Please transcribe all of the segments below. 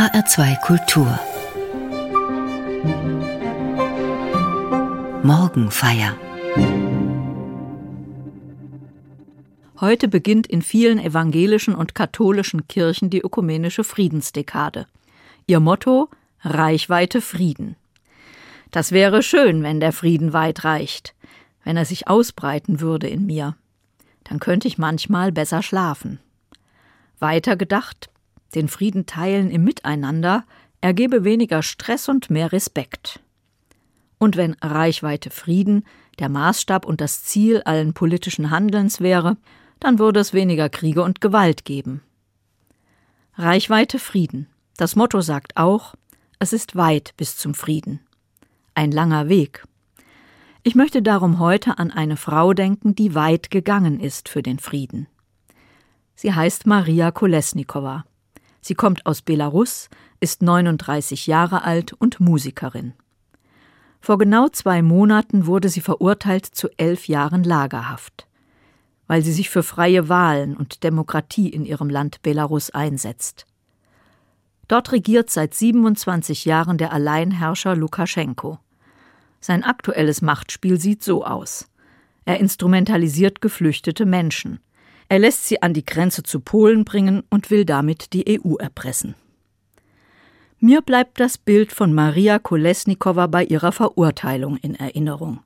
HR2 Kultur Morgenfeier Heute beginnt in vielen evangelischen und katholischen Kirchen die ökumenische Friedensdekade. Ihr Motto Reichweite Frieden. Das wäre schön, wenn der Frieden weit reicht, wenn er sich ausbreiten würde in mir. Dann könnte ich manchmal besser schlafen. Weiter gedacht, den Frieden teilen im Miteinander ergebe weniger Stress und mehr Respekt. Und wenn Reichweite Frieden der Maßstab und das Ziel allen politischen Handelns wäre, dann würde es weniger Kriege und Gewalt geben. Reichweite Frieden. Das Motto sagt auch, es ist weit bis zum Frieden. Ein langer Weg. Ich möchte darum heute an eine Frau denken, die weit gegangen ist für den Frieden. Sie heißt Maria Kolesnikova. Sie kommt aus Belarus, ist 39 Jahre alt und Musikerin. Vor genau zwei Monaten wurde sie verurteilt zu elf Jahren Lagerhaft, weil sie sich für freie Wahlen und Demokratie in ihrem Land Belarus einsetzt. Dort regiert seit 27 Jahren der Alleinherrscher Lukaschenko. Sein aktuelles Machtspiel sieht so aus. Er instrumentalisiert geflüchtete Menschen. Er lässt sie an die Grenze zu Polen bringen und will damit die EU erpressen. Mir bleibt das Bild von Maria Kolesnikova bei ihrer Verurteilung in Erinnerung.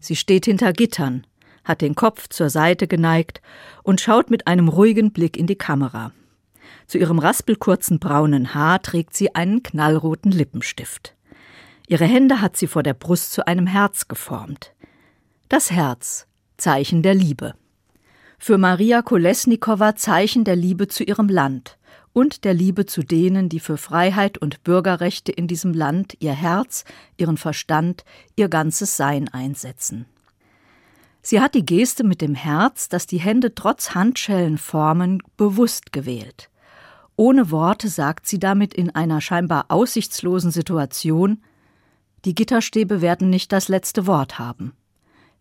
Sie steht hinter Gittern, hat den Kopf zur Seite geneigt und schaut mit einem ruhigen Blick in die Kamera. Zu ihrem raspelkurzen braunen Haar trägt sie einen knallroten Lippenstift. Ihre Hände hat sie vor der Brust zu einem Herz geformt. Das Herz, Zeichen der Liebe für Maria Kolesnikova Zeichen der Liebe zu ihrem Land und der Liebe zu denen, die für Freiheit und Bürgerrechte in diesem Land ihr Herz, ihren Verstand, ihr ganzes Sein einsetzen. Sie hat die Geste mit dem Herz, das die Hände trotz Handschellen formen, bewusst gewählt. Ohne Worte sagt sie damit in einer scheinbar aussichtslosen Situation Die Gitterstäbe werden nicht das letzte Wort haben.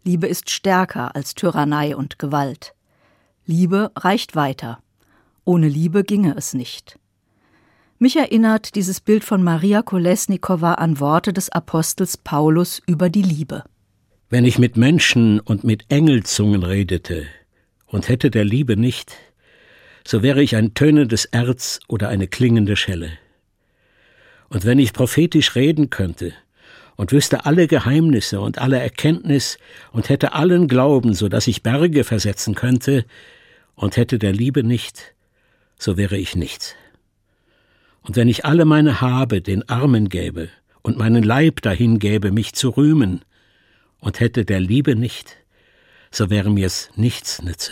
Liebe ist stärker als Tyrannei und Gewalt. Liebe reicht weiter. Ohne Liebe ginge es nicht. Mich erinnert dieses Bild von Maria Kolesnikova an Worte des Apostels Paulus über die Liebe. Wenn ich mit Menschen und mit Engelzungen redete und hätte der Liebe nicht, so wäre ich ein tönendes Erz oder eine klingende Schelle. Und wenn ich prophetisch reden könnte und wüsste alle Geheimnisse und alle Erkenntnis und hätte allen Glauben, so dass ich Berge versetzen könnte, und hätte der Liebe nicht, so wäre ich nichts. Und wenn ich alle meine Habe den Armen gäbe und meinen Leib dahin gäbe, mich zu rühmen, und hätte der Liebe nicht, so wäre mir's nichts nütze.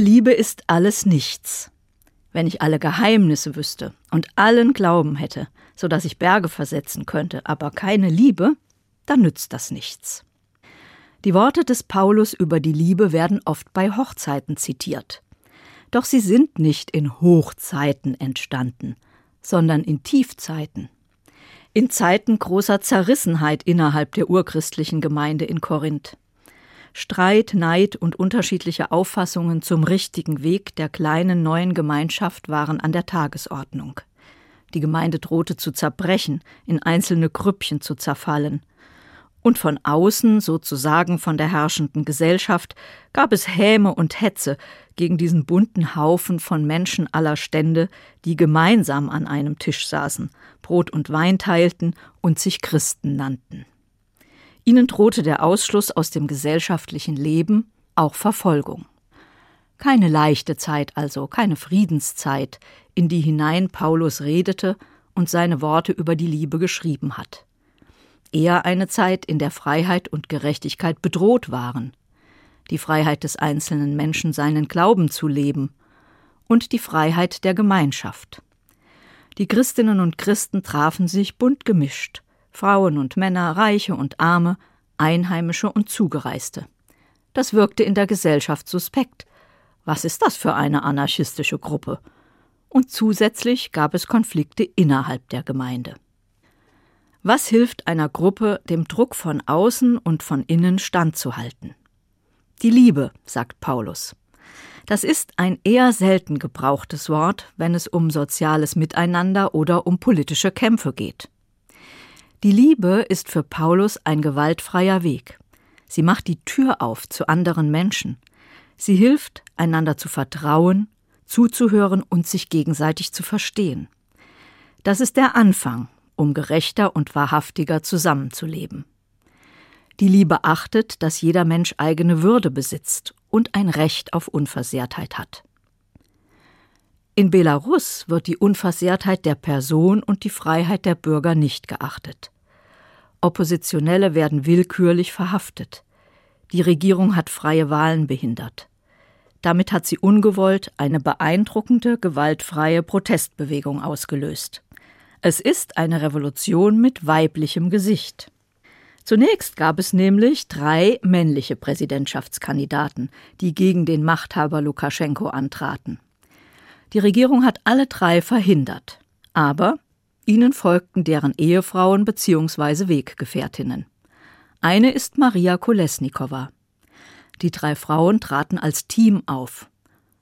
Liebe ist alles nichts. Wenn ich alle Geheimnisse wüsste und allen Glauben hätte, so dass ich Berge versetzen könnte, aber keine Liebe, dann nützt das nichts. Die Worte des Paulus über die Liebe werden oft bei Hochzeiten zitiert. Doch sie sind nicht in Hochzeiten entstanden, sondern in Tiefzeiten. In Zeiten großer Zerrissenheit innerhalb der urchristlichen Gemeinde in Korinth. Streit, Neid und unterschiedliche Auffassungen zum richtigen Weg der kleinen neuen Gemeinschaft waren an der Tagesordnung. Die Gemeinde drohte zu zerbrechen, in einzelne Grüppchen zu zerfallen. Und von außen, sozusagen von der herrschenden Gesellschaft, gab es Häme und Hetze gegen diesen bunten Haufen von Menschen aller Stände, die gemeinsam an einem Tisch saßen, Brot und Wein teilten und sich Christen nannten. Ihnen drohte der Ausschluss aus dem gesellschaftlichen Leben, auch Verfolgung. Keine leichte Zeit also, keine Friedenszeit, in die hinein Paulus redete und seine Worte über die Liebe geschrieben hat. Eher eine Zeit, in der Freiheit und Gerechtigkeit bedroht waren, die Freiheit des einzelnen Menschen, seinen Glauben zu leben, und die Freiheit der Gemeinschaft. Die Christinnen und Christen trafen sich bunt gemischt, Frauen und Männer, Reiche und Arme, Einheimische und Zugereiste. Das wirkte in der Gesellschaft suspekt. Was ist das für eine anarchistische Gruppe? Und zusätzlich gab es Konflikte innerhalb der Gemeinde. Was hilft einer Gruppe, dem Druck von außen und von innen standzuhalten? Die Liebe, sagt Paulus. Das ist ein eher selten gebrauchtes Wort, wenn es um soziales Miteinander oder um politische Kämpfe geht. Die Liebe ist für Paulus ein gewaltfreier Weg. Sie macht die Tür auf zu anderen Menschen. Sie hilft, einander zu vertrauen, zuzuhören und sich gegenseitig zu verstehen. Das ist der Anfang, um gerechter und wahrhaftiger zusammenzuleben. Die Liebe achtet, dass jeder Mensch eigene Würde besitzt und ein Recht auf Unversehrtheit hat. In Belarus wird die Unversehrtheit der Person und die Freiheit der Bürger nicht geachtet. Oppositionelle werden willkürlich verhaftet. Die Regierung hat freie Wahlen behindert. Damit hat sie ungewollt eine beeindruckende, gewaltfreie Protestbewegung ausgelöst. Es ist eine Revolution mit weiblichem Gesicht. Zunächst gab es nämlich drei männliche Präsidentschaftskandidaten, die gegen den Machthaber Lukaschenko antraten. Die Regierung hat alle drei verhindert. Aber ihnen folgten deren Ehefrauen bzw. Weggefährtinnen. Eine ist Maria Kolesnikova. Die drei Frauen traten als Team auf.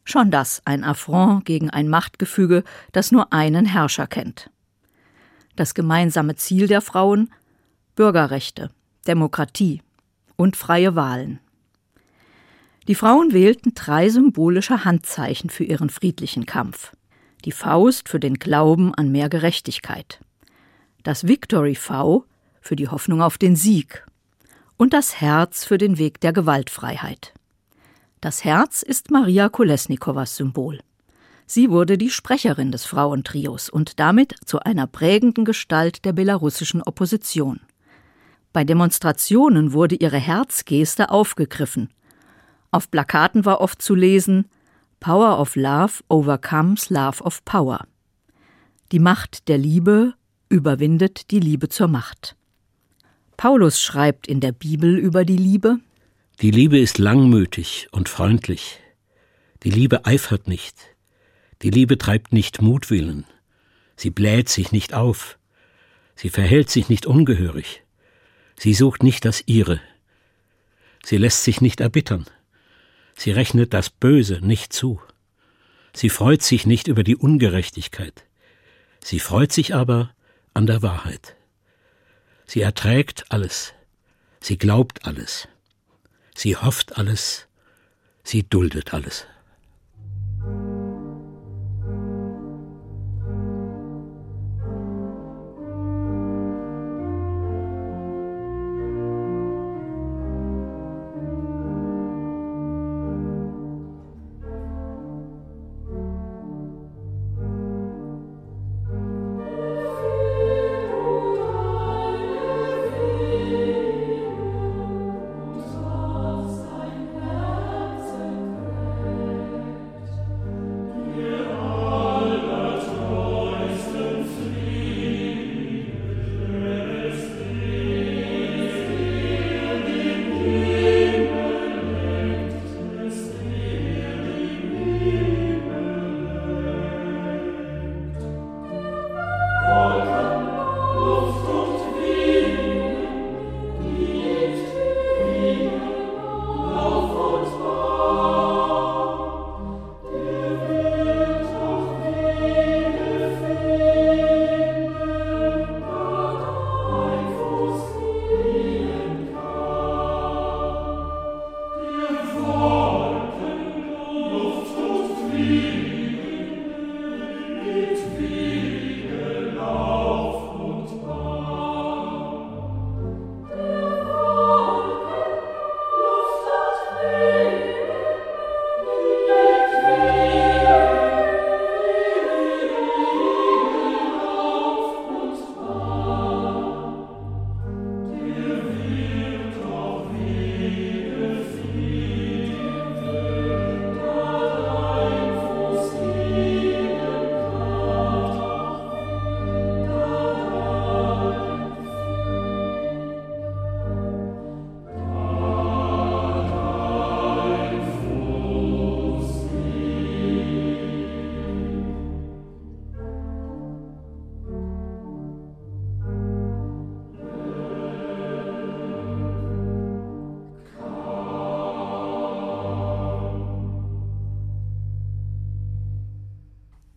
Schon das ein Affront gegen ein Machtgefüge, das nur einen Herrscher kennt. Das gemeinsame Ziel der Frauen Bürgerrechte, Demokratie und freie Wahlen. Die Frauen wählten drei symbolische Handzeichen für ihren friedlichen Kampf. Die Faust für den Glauben an mehr Gerechtigkeit, das Victory V für die Hoffnung auf den Sieg und das Herz für den Weg der Gewaltfreiheit. Das Herz ist Maria Kolesnikowas Symbol. Sie wurde die Sprecherin des Frauentrios und damit zu einer prägenden Gestalt der belarussischen Opposition. Bei Demonstrationen wurde ihre Herzgeste aufgegriffen auf Plakaten war oft zu lesen Power of Love overcomes Love of Power. Die Macht der Liebe überwindet die Liebe zur Macht. Paulus schreibt in der Bibel über die Liebe Die Liebe ist langmütig und freundlich. Die Liebe eifert nicht. Die Liebe treibt nicht Mutwillen. Sie bläht sich nicht auf. Sie verhält sich nicht ungehörig. Sie sucht nicht das ihre. Sie lässt sich nicht erbittern. Sie rechnet das Böse nicht zu. Sie freut sich nicht über die Ungerechtigkeit. Sie freut sich aber an der Wahrheit. Sie erträgt alles. Sie glaubt alles. Sie hofft alles. Sie duldet alles.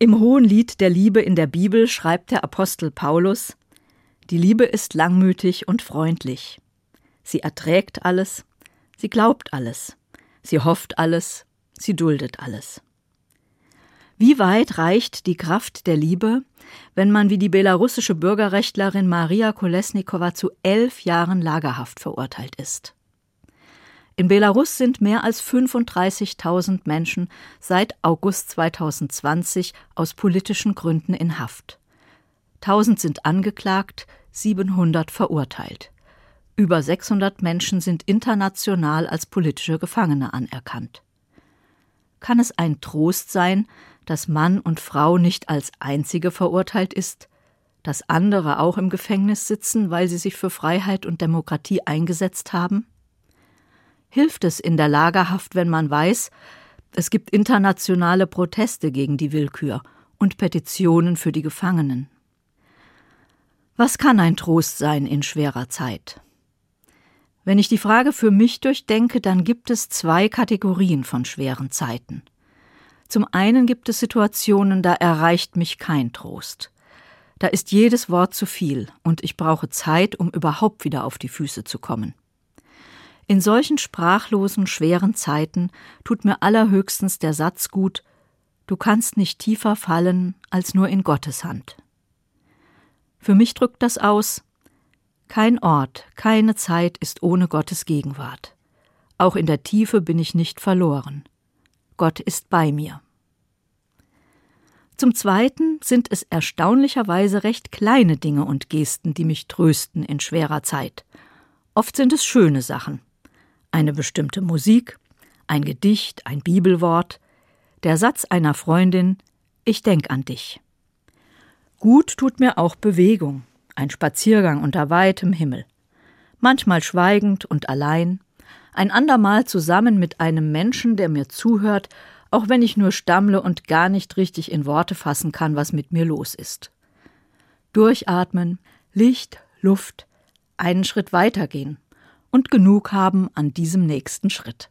Im Hohen Lied der Liebe in der Bibel schreibt der Apostel Paulus Die Liebe ist langmütig und freundlich. Sie erträgt alles, sie glaubt alles, sie hofft alles, sie duldet alles. Wie weit reicht die Kraft der Liebe, wenn man wie die belarussische Bürgerrechtlerin Maria Kolesnikova zu elf Jahren Lagerhaft verurteilt ist? In Belarus sind mehr als 35.000 Menschen seit August 2020 aus politischen Gründen in Haft. 1000 sind angeklagt, 700 verurteilt. Über 600 Menschen sind international als politische Gefangene anerkannt. Kann es ein Trost sein, dass Mann und Frau nicht als einzige verurteilt ist, dass andere auch im Gefängnis sitzen, weil sie sich für Freiheit und Demokratie eingesetzt haben? Hilft es in der Lagerhaft, wenn man weiß, es gibt internationale Proteste gegen die Willkür und Petitionen für die Gefangenen. Was kann ein Trost sein in schwerer Zeit? Wenn ich die Frage für mich durchdenke, dann gibt es zwei Kategorien von schweren Zeiten. Zum einen gibt es Situationen, da erreicht mich kein Trost. Da ist jedes Wort zu viel und ich brauche Zeit, um überhaupt wieder auf die Füße zu kommen. In solchen sprachlosen, schweren Zeiten tut mir allerhöchstens der Satz gut Du kannst nicht tiefer fallen als nur in Gottes Hand. Für mich drückt das aus Kein Ort, keine Zeit ist ohne Gottes Gegenwart. Auch in der Tiefe bin ich nicht verloren. Gott ist bei mir. Zum Zweiten sind es erstaunlicherweise recht kleine Dinge und Gesten, die mich trösten in schwerer Zeit. Oft sind es schöne Sachen eine bestimmte Musik, ein Gedicht, ein Bibelwort, der Satz einer Freundin Ich denk an dich. Gut tut mir auch Bewegung, ein Spaziergang unter weitem Himmel, manchmal schweigend und allein, ein andermal zusammen mit einem Menschen, der mir zuhört, auch wenn ich nur stammle und gar nicht richtig in Worte fassen kann, was mit mir los ist. Durchatmen, Licht, Luft, einen Schritt weitergehen, und genug haben an diesem nächsten Schritt.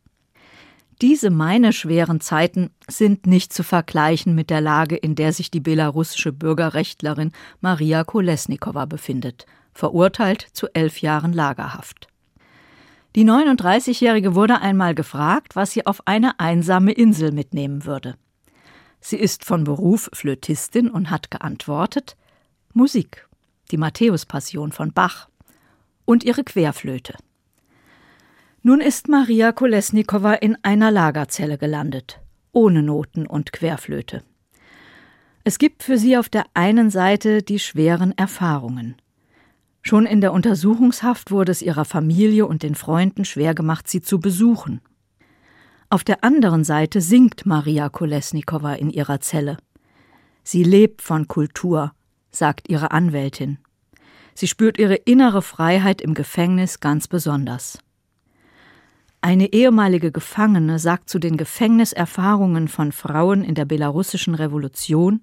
Diese meine schweren Zeiten sind nicht zu vergleichen mit der Lage, in der sich die belarussische Bürgerrechtlerin Maria Kolesnikova befindet, verurteilt zu elf Jahren Lagerhaft. Die 39-Jährige wurde einmal gefragt, was sie auf eine einsame Insel mitnehmen würde. Sie ist von Beruf Flötistin und hat geantwortet Musik, die Matthäus-Passion von Bach und ihre Querflöte. Nun ist Maria Kolesnikova in einer Lagerzelle gelandet, ohne Noten und Querflöte. Es gibt für sie auf der einen Seite die schweren Erfahrungen. Schon in der Untersuchungshaft wurde es ihrer Familie und den Freunden schwer gemacht, sie zu besuchen. Auf der anderen Seite singt Maria Kolesnikova in ihrer Zelle. Sie lebt von Kultur, sagt ihre Anwältin. Sie spürt ihre innere Freiheit im Gefängnis ganz besonders. Eine ehemalige Gefangene sagt zu den Gefängniserfahrungen von Frauen in der belarussischen Revolution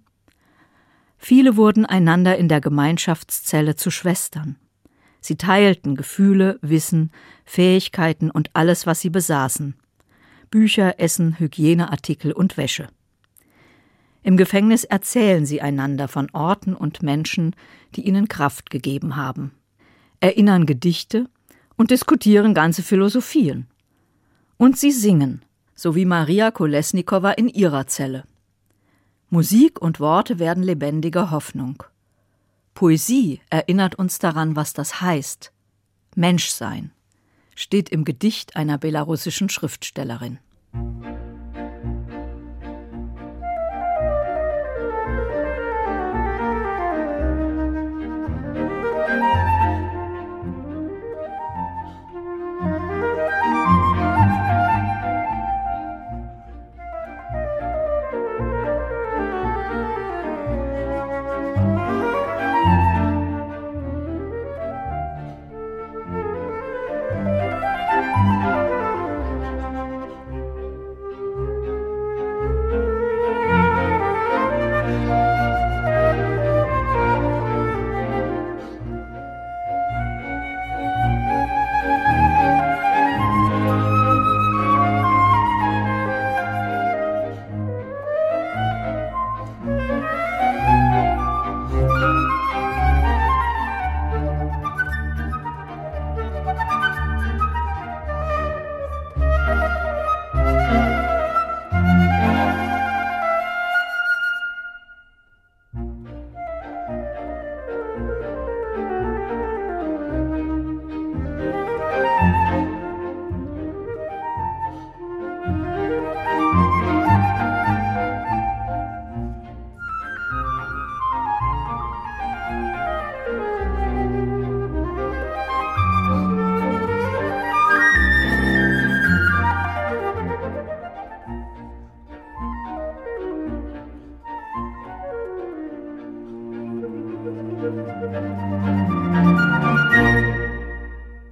Viele wurden einander in der Gemeinschaftszelle zu Schwestern. Sie teilten Gefühle, Wissen, Fähigkeiten und alles, was sie besaßen. Bücher, Essen, Hygieneartikel und Wäsche. Im Gefängnis erzählen sie einander von Orten und Menschen, die ihnen Kraft gegeben haben, erinnern Gedichte und diskutieren ganze Philosophien. Und sie singen, so wie Maria Kolesnikova in ihrer Zelle. Musik und Worte werden lebendiger Hoffnung. Poesie erinnert uns daran, was das heißt. Menschsein steht im Gedicht einer belarussischen Schriftstellerin.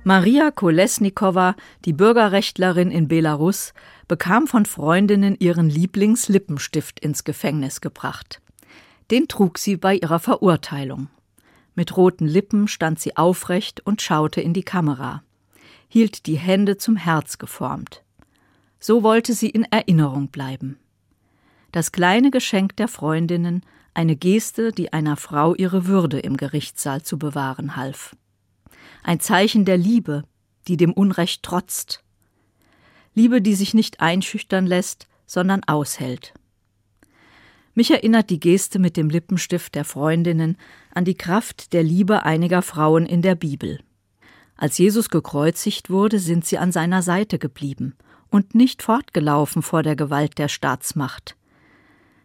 Maria Kolesnikowa, die Bürgerrechtlerin in Belarus, bekam von Freundinnen ihren Lieblingslippenstift ins Gefängnis gebracht. Den trug sie bei ihrer Verurteilung. Mit roten Lippen stand sie aufrecht und schaute in die Kamera, hielt die Hände zum Herz geformt. So wollte sie in Erinnerung bleiben. Das kleine Geschenk der Freundinnen, eine Geste, die einer Frau ihre Würde im Gerichtssaal zu bewahren half ein Zeichen der Liebe, die dem Unrecht trotzt. Liebe, die sich nicht einschüchtern lässt, sondern aushält. Mich erinnert die Geste mit dem Lippenstift der Freundinnen an die Kraft der Liebe einiger Frauen in der Bibel. Als Jesus gekreuzigt wurde, sind sie an seiner Seite geblieben und nicht fortgelaufen vor der Gewalt der Staatsmacht.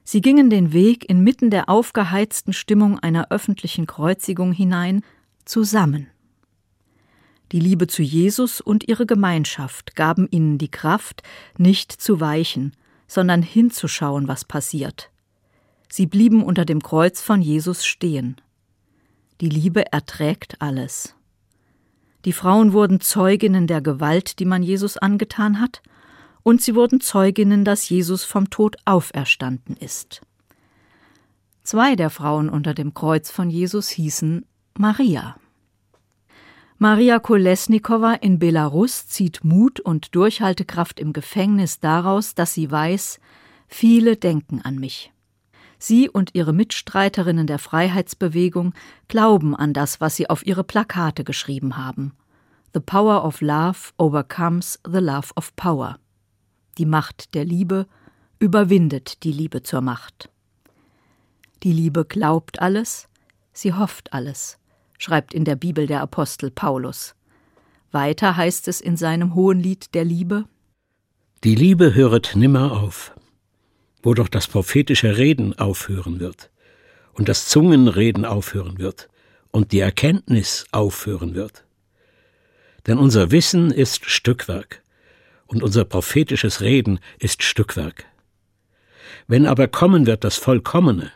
Sie gingen den Weg inmitten der aufgeheizten Stimmung einer öffentlichen Kreuzigung hinein zusammen. Die Liebe zu Jesus und ihre Gemeinschaft gaben ihnen die Kraft, nicht zu weichen, sondern hinzuschauen, was passiert. Sie blieben unter dem Kreuz von Jesus stehen. Die Liebe erträgt alles. Die Frauen wurden Zeuginnen der Gewalt, die man Jesus angetan hat, und sie wurden Zeuginnen, dass Jesus vom Tod auferstanden ist. Zwei der Frauen unter dem Kreuz von Jesus hießen Maria. Maria Kolesnikowa in Belarus zieht Mut und Durchhaltekraft im Gefängnis daraus, dass sie weiß, viele denken an mich. Sie und ihre Mitstreiterinnen der Freiheitsbewegung glauben an das, was sie auf ihre Plakate geschrieben haben. The power of love overcomes the love of power. Die Macht der Liebe überwindet die Liebe zur Macht. Die Liebe glaubt alles, sie hofft alles schreibt in der Bibel der Apostel Paulus. Weiter heißt es in seinem Hohenlied der Liebe Die Liebe höret nimmer auf, wo doch das prophetische Reden aufhören wird und das Zungenreden aufhören wird und die Erkenntnis aufhören wird. Denn unser Wissen ist Stückwerk und unser prophetisches Reden ist Stückwerk. Wenn aber kommen wird das Vollkommene,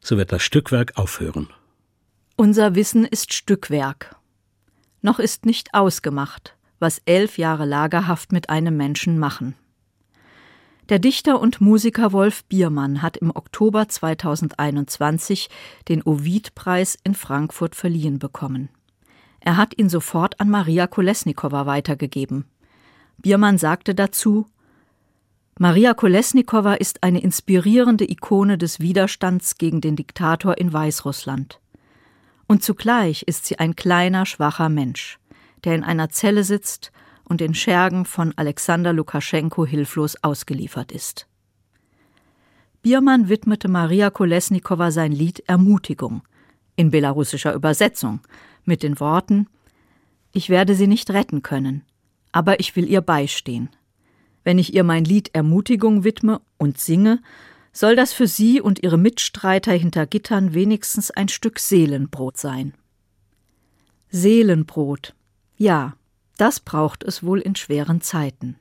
so wird das Stückwerk aufhören. Unser Wissen ist Stückwerk. Noch ist nicht ausgemacht, was elf Jahre Lagerhaft mit einem Menschen machen. Der Dichter und Musiker Wolf Biermann hat im Oktober 2021 den Ovid-Preis in Frankfurt verliehen bekommen. Er hat ihn sofort an Maria Kolesnikowa weitergegeben. Biermann sagte dazu, Maria Kolesnikowa ist eine inspirierende Ikone des Widerstands gegen den Diktator in Weißrussland. Und zugleich ist sie ein kleiner, schwacher Mensch, der in einer Zelle sitzt und den Schergen von Alexander Lukaschenko hilflos ausgeliefert ist. Biermann widmete Maria Kolesnikowa sein Lied Ermutigung in belarussischer Übersetzung mit den Worten Ich werde sie nicht retten können, aber ich will ihr beistehen. Wenn ich ihr mein Lied Ermutigung widme und singe, soll das für Sie und Ihre Mitstreiter hinter Gittern wenigstens ein Stück Seelenbrot sein. Seelenbrot. Ja, das braucht es wohl in schweren Zeiten.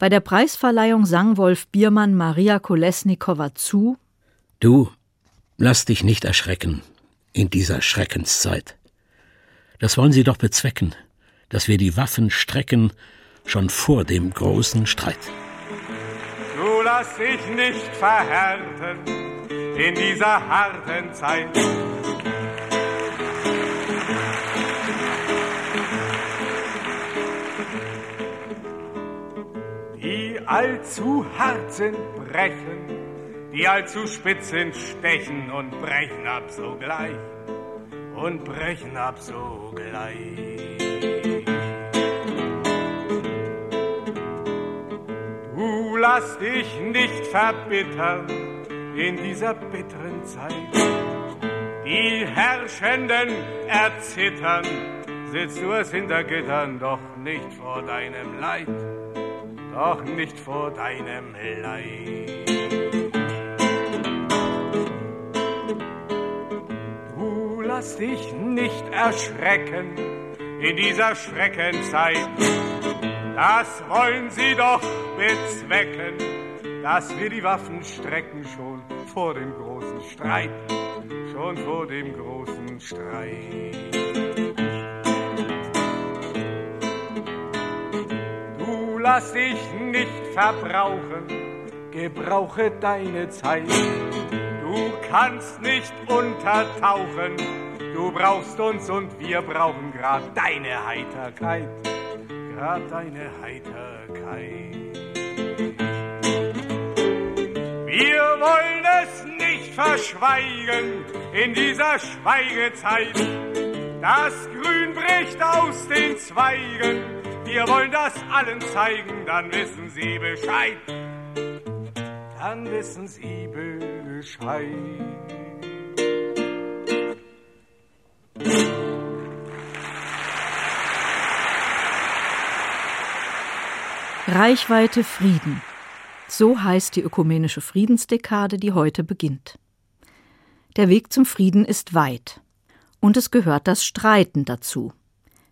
Bei der Preisverleihung sang Wolf Biermann Maria Kolesnikowa zu Du, lass dich nicht erschrecken in dieser Schreckenszeit. Das wollen sie doch bezwecken, dass wir die Waffen strecken schon vor dem großen Streit lass dich nicht verhärten in dieser harten Zeit. Die allzu hart sind, brechen, die allzu spitz sind, stechen und brechen ab sogleich und brechen ab sogleich. Lass dich nicht verbittern in dieser bitteren Zeit. Die Herrschenden erzittern, sitzt du es hinter Gittern, doch nicht vor deinem Leid, doch nicht vor deinem Leid. Du lass dich nicht erschrecken in dieser Schreckenzeit das wollen sie doch bezwecken, dass wir die Waffen strecken schon vor dem großen Streit, schon vor dem großen Streit. Du lass dich nicht verbrauchen, gebrauche deine Zeit. Du kannst nicht untertauchen, du brauchst uns und wir brauchen grad deine Heiterkeit, grad deine Heiterkeit. Wir wollen es nicht verschweigen in dieser Schweigezeit. Das Grün bricht aus den Zweigen. Wir wollen das allen zeigen, dann wissen Sie Bescheid. Dann wissen Sie Bescheid. Reichweite Frieden. So heißt die ökumenische Friedensdekade, die heute beginnt. Der Weg zum Frieden ist weit. Und es gehört das Streiten dazu.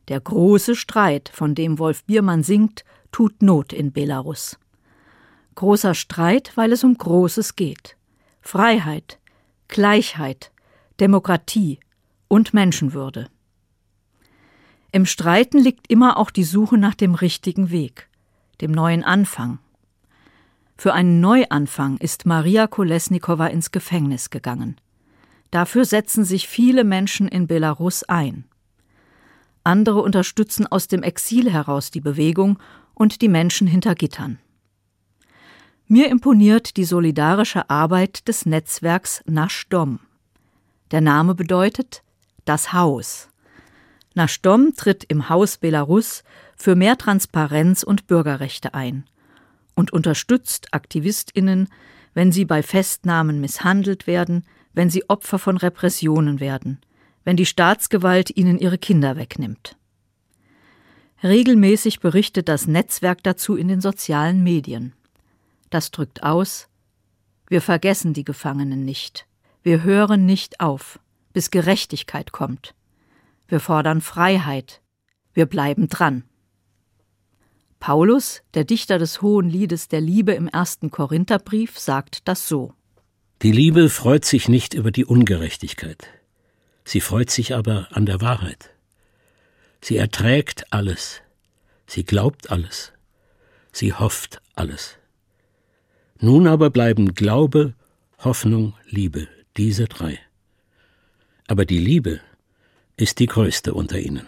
Der große Streit, von dem Wolf Biermann singt, tut Not in Belarus. Großer Streit, weil es um Großes geht. Freiheit, Gleichheit, Demokratie und Menschenwürde. Im Streiten liegt immer auch die Suche nach dem richtigen Weg, dem neuen Anfang, für einen Neuanfang ist Maria Kolesnikowa ins Gefängnis gegangen. Dafür setzen sich viele Menschen in Belarus ein. Andere unterstützen aus dem Exil heraus die Bewegung und die Menschen hinter Gittern. Mir imponiert die solidarische Arbeit des Netzwerks Naschdom. Der Name bedeutet das Haus. Naschdom tritt im Haus Belarus für mehr Transparenz und Bürgerrechte ein und unterstützt Aktivistinnen, wenn sie bei Festnahmen misshandelt werden, wenn sie Opfer von Repressionen werden, wenn die Staatsgewalt ihnen ihre Kinder wegnimmt. Regelmäßig berichtet das Netzwerk dazu in den sozialen Medien. Das drückt aus Wir vergessen die Gefangenen nicht. Wir hören nicht auf, bis Gerechtigkeit kommt. Wir fordern Freiheit. Wir bleiben dran. Paulus, der Dichter des Hohen Liedes der Liebe im ersten Korintherbrief, sagt das so. Die Liebe freut sich nicht über die Ungerechtigkeit, sie freut sich aber an der Wahrheit. Sie erträgt alles, sie glaubt alles, sie hofft alles. Nun aber bleiben Glaube, Hoffnung, Liebe, diese drei. Aber die Liebe ist die größte unter ihnen.